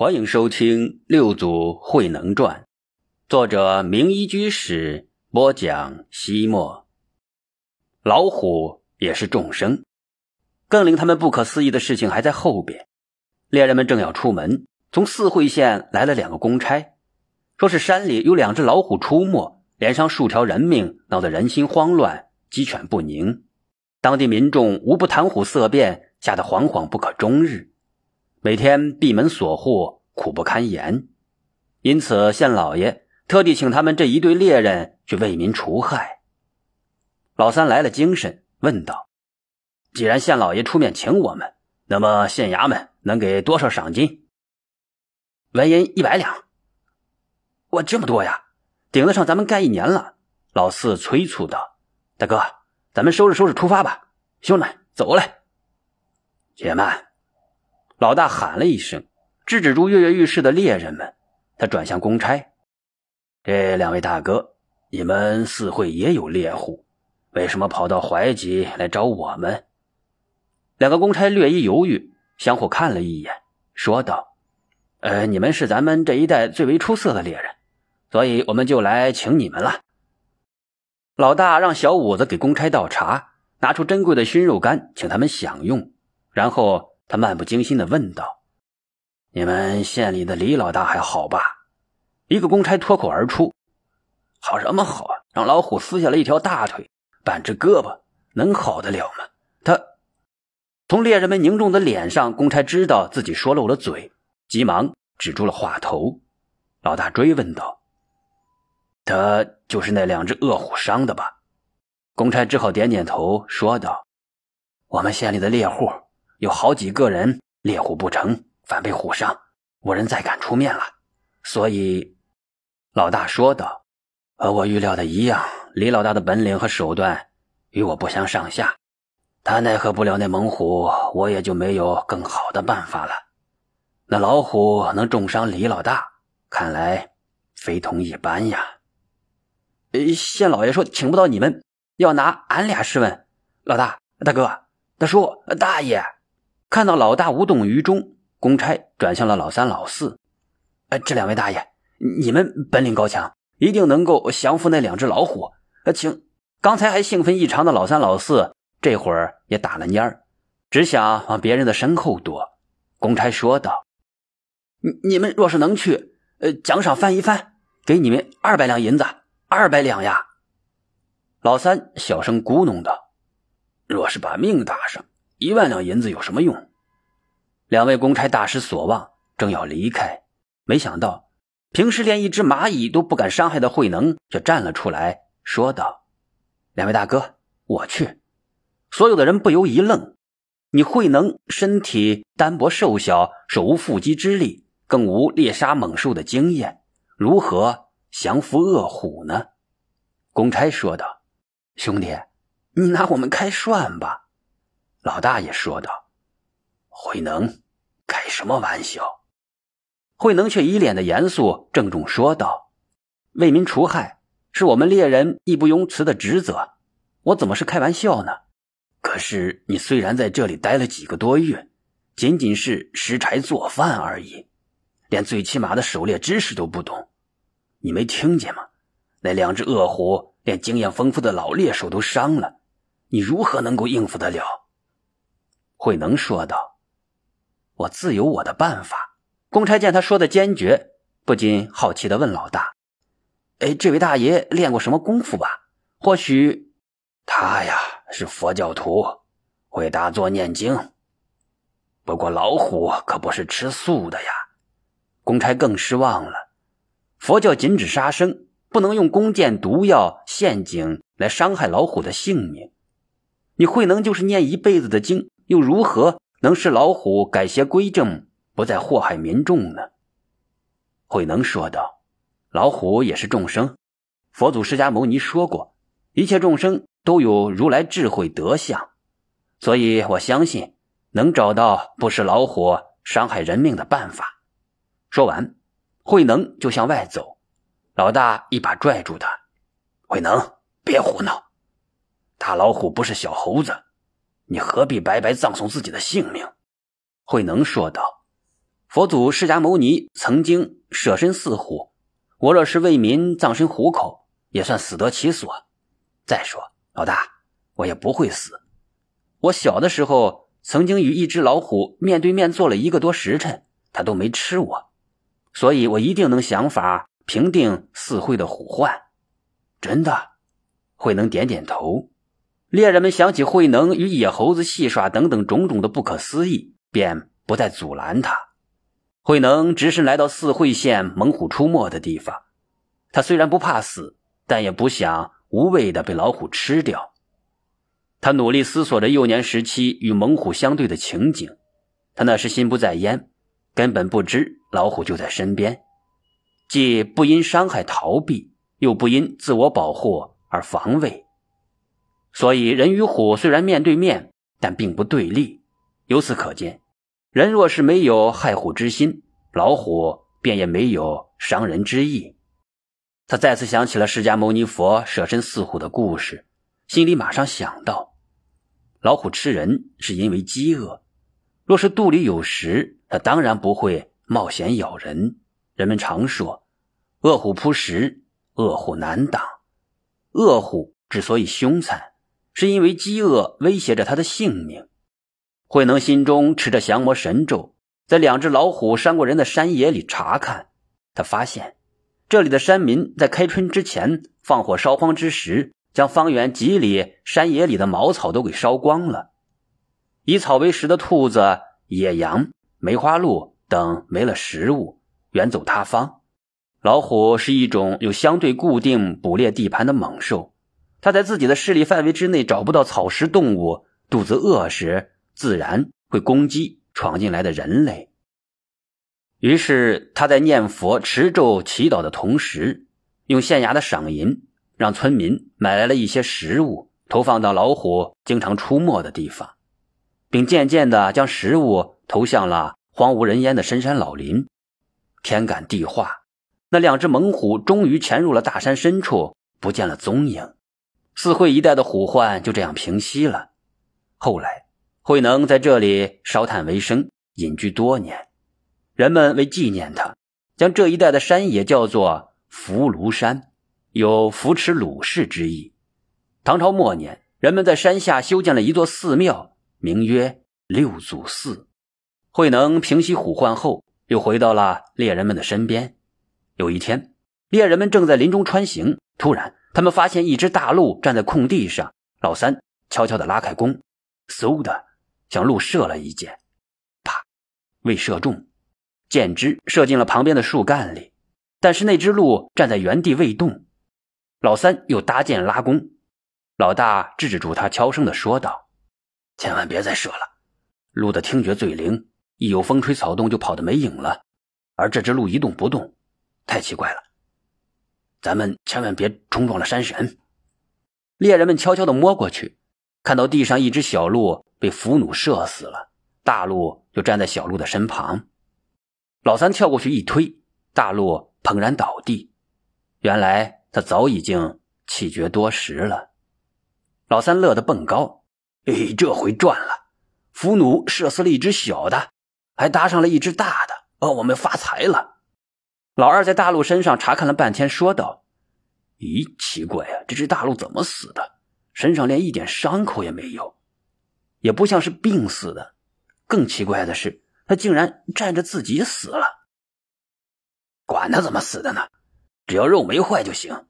欢迎收听《六祖慧能传》，作者明一居士播讲。西莫，老虎也是众生。更令他们不可思议的事情还在后边。猎人们正要出门，从四会县来了两个公差，说是山里有两只老虎出没，连伤数条人命，闹得人心慌乱，鸡犬不宁。当地民众无不谈虎色变，吓得惶惶不可终日。每天闭门锁户，苦不堪言。因此，县老爷特地请他们这一对猎人去为民除害。老三来了精神，问道：“既然县老爷出面请我们，那么县衙门能给多少赏金？”纹银一百两。哇，这么多呀，顶得上咱们干一年了。老四催促道：“大哥，咱们收拾收拾出发吧，兄弟们，走来。”且慢。老大喊了一声，制止住跃跃欲试的猎人们。他转向公差：“这两位大哥，你们四会也有猎户，为什么跑到怀集来找我们？”两个公差略一犹豫，相互看了一眼，说道：“呃，你们是咱们这一带最为出色的猎人，所以我们就来请你们了。”老大让小五子给公差倒茶，拿出珍贵的熏肉干，请他们享用，然后。他漫不经心的问道：“你们县里的李老大还好吧？”一个公差脱口而出：“好什么好啊？让老虎撕下了一条大腿，半只胳膊，能好得了吗？”他从猎人们凝重的脸上，公差知道自己说漏了嘴，急忙止住了话头。老大追问道：“他就是那两只恶虎伤的吧？”公差只好点点头，说道：“我们县里的猎户。”有好几个人猎虎不成，反被虎伤，无人再敢出面了。所以，老大说道：“和我预料的一样，李老大的本领和手段与我不相上下。他奈何不了那猛虎，我也就没有更好的办法了。那老虎能重伤李老大，看来非同一般呀。”县老爷说：“请不到你们，要拿俺俩试问。”老大、大哥、大叔、大爷。看到老大无动于衷，公差转向了老三、老四。呃，这两位大爷，你们本领高强，一定能够降服那两只老虎。呃，请。刚才还兴奋异常的老三、老四，这会儿也打了蔫儿，只想往别人的身后躲。公差说道：“你你们若是能去，呃，奖赏翻一番，给你们二百两银子，二百两呀。”老三小声咕哝道：“若是把命搭上。”一万两银子有什么用？两位公差大失所望，正要离开，没想到平时连一只蚂蚁都不敢伤害的慧能却站了出来，说道：“两位大哥，我去。”所有的人不由一愣：“你慧能身体单薄瘦小，手无缚鸡之力，更无猎杀猛兽的经验，如何降服恶虎呢？”公差说道：“兄弟，你拿我们开涮吧。”老大爷说道：“慧能，开什么玩笑？”慧能却一脸的严肃郑重说道：“为民除害是我们猎人义不容辞的职责，我怎么是开玩笑呢？可是你虽然在这里待了几个多月，仅仅是拾柴做饭而已，连最起码的狩猎知识都不懂，你没听见吗？那两只恶虎连经验丰富的老猎手都伤了，你如何能够应付得了？”慧能说道：“我自有我的办法。”公差见他说的坚决，不禁好奇的问老大：“哎，这位大爷练过什么功夫吧？或许他呀是佛教徒，会打坐念经。不过老虎可不是吃素的呀。”公差更失望了。佛教禁止杀生，不能用弓箭、毒药、陷阱来伤害老虎的性命。你慧能就是念一辈子的经。又如何能使老虎改邪归正，不再祸害民众呢？慧能说道：“老虎也是众生，佛祖释迦牟尼说过，一切众生都有如来智慧德相，所以我相信能找到不使老虎伤害人命的办法。”说完，慧能就向外走，老大一把拽住他：“慧能，别胡闹！大老虎不是小猴子。”你何必白白葬送自己的性命？”慧能说道。佛祖释迦牟尼曾经舍身饲虎，我若是为民葬身虎口，也算死得其所。再说，老大，我也不会死。我小的时候曾经与一只老虎面对面坐了一个多时辰，它都没吃我，所以我一定能想法平定四会的虎患。真的，慧能点点头。猎人们想起慧能与野猴子戏耍等等种种的不可思议，便不再阻拦他。慧能只身来到四会县猛虎出没的地方，他虽然不怕死，但也不想无谓的被老虎吃掉。他努力思索着幼年时期与猛虎相对的情景，他那时心不在焉，根本不知老虎就在身边，既不因伤害逃避，又不因自我保护而防卫，所以人与虎虽然面对面，但并不对立。由此可见。人若是没有害虎之心，老虎便也没有伤人之意。他再次想起了释迦牟尼佛舍身饲虎的故事，心里马上想到：老虎吃人是因为饥饿，若是肚里有食，它当然不会冒险咬人。人们常说，恶虎扑食，恶虎难挡。恶虎之所以凶残，是因为饥饿威胁着他的性命。慧能心中持着降魔神咒，在两只老虎伤过人的山野里查看。他发现，这里的山民在开春之前放火烧荒之时，将方圆几里山野里的茅草都给烧光了。以草为食的兔子、野羊、梅花鹿等没了食物，远走他方。老虎是一种有相对固定捕猎地盘的猛兽，他在自己的势力范围之内找不到草食动物，肚子饿时。自然会攻击闯进来的人类。于是他在念佛、持咒、祈祷的同时，用县衙的赏银让村民买来了一些食物，投放到老虎经常出没的地方，并渐渐的将食物投向了荒无人烟的深山老林。天感地化，那两只猛虎终于潜入了大山深处，不见了踪影。四会一带的虎患就这样平息了。后来。慧能在这里烧炭为生，隐居多年。人们为纪念他，将这一带的山野叫做福庐山，有扶持鲁氏之意。唐朝末年，人们在山下修建了一座寺庙，名曰六祖寺。慧能平息虎患后，又回到了猎人们的身边。有一天，猎人们正在林中穿行，突然，他们发现一只大鹿站在空地上。老三悄悄地拉开弓，嗖的。向鹿射了一箭，啪，未射中，箭支射进了旁边的树干里。但是那只鹿站在原地未动。老三又搭箭拉弓，老大制止住他，悄声的说道：“千万别再射了，鹿的听觉最灵，一有风吹草动就跑得没影了。而这只鹿一动不动，太奇怪了。咱们千万别冲撞了山神。”猎人们悄悄的摸过去。看到地上一只小鹿被俘虏射死了，大鹿就站在小鹿的身旁。老三跳过去一推，大鹿砰然倒地。原来他早已经气绝多时了。老三乐得蹦高：“哎，这回赚了！俘虏射死了一只小的，还搭上了一只大的，哦，我们发财了！”老二在大鹿身上查看了半天，说道：“咦，奇怪呀，这只大鹿怎么死的？”身上连一点伤口也没有，也不像是病死的。更奇怪的是，他竟然站着自己死了。管他怎么死的呢，只要肉没坏就行。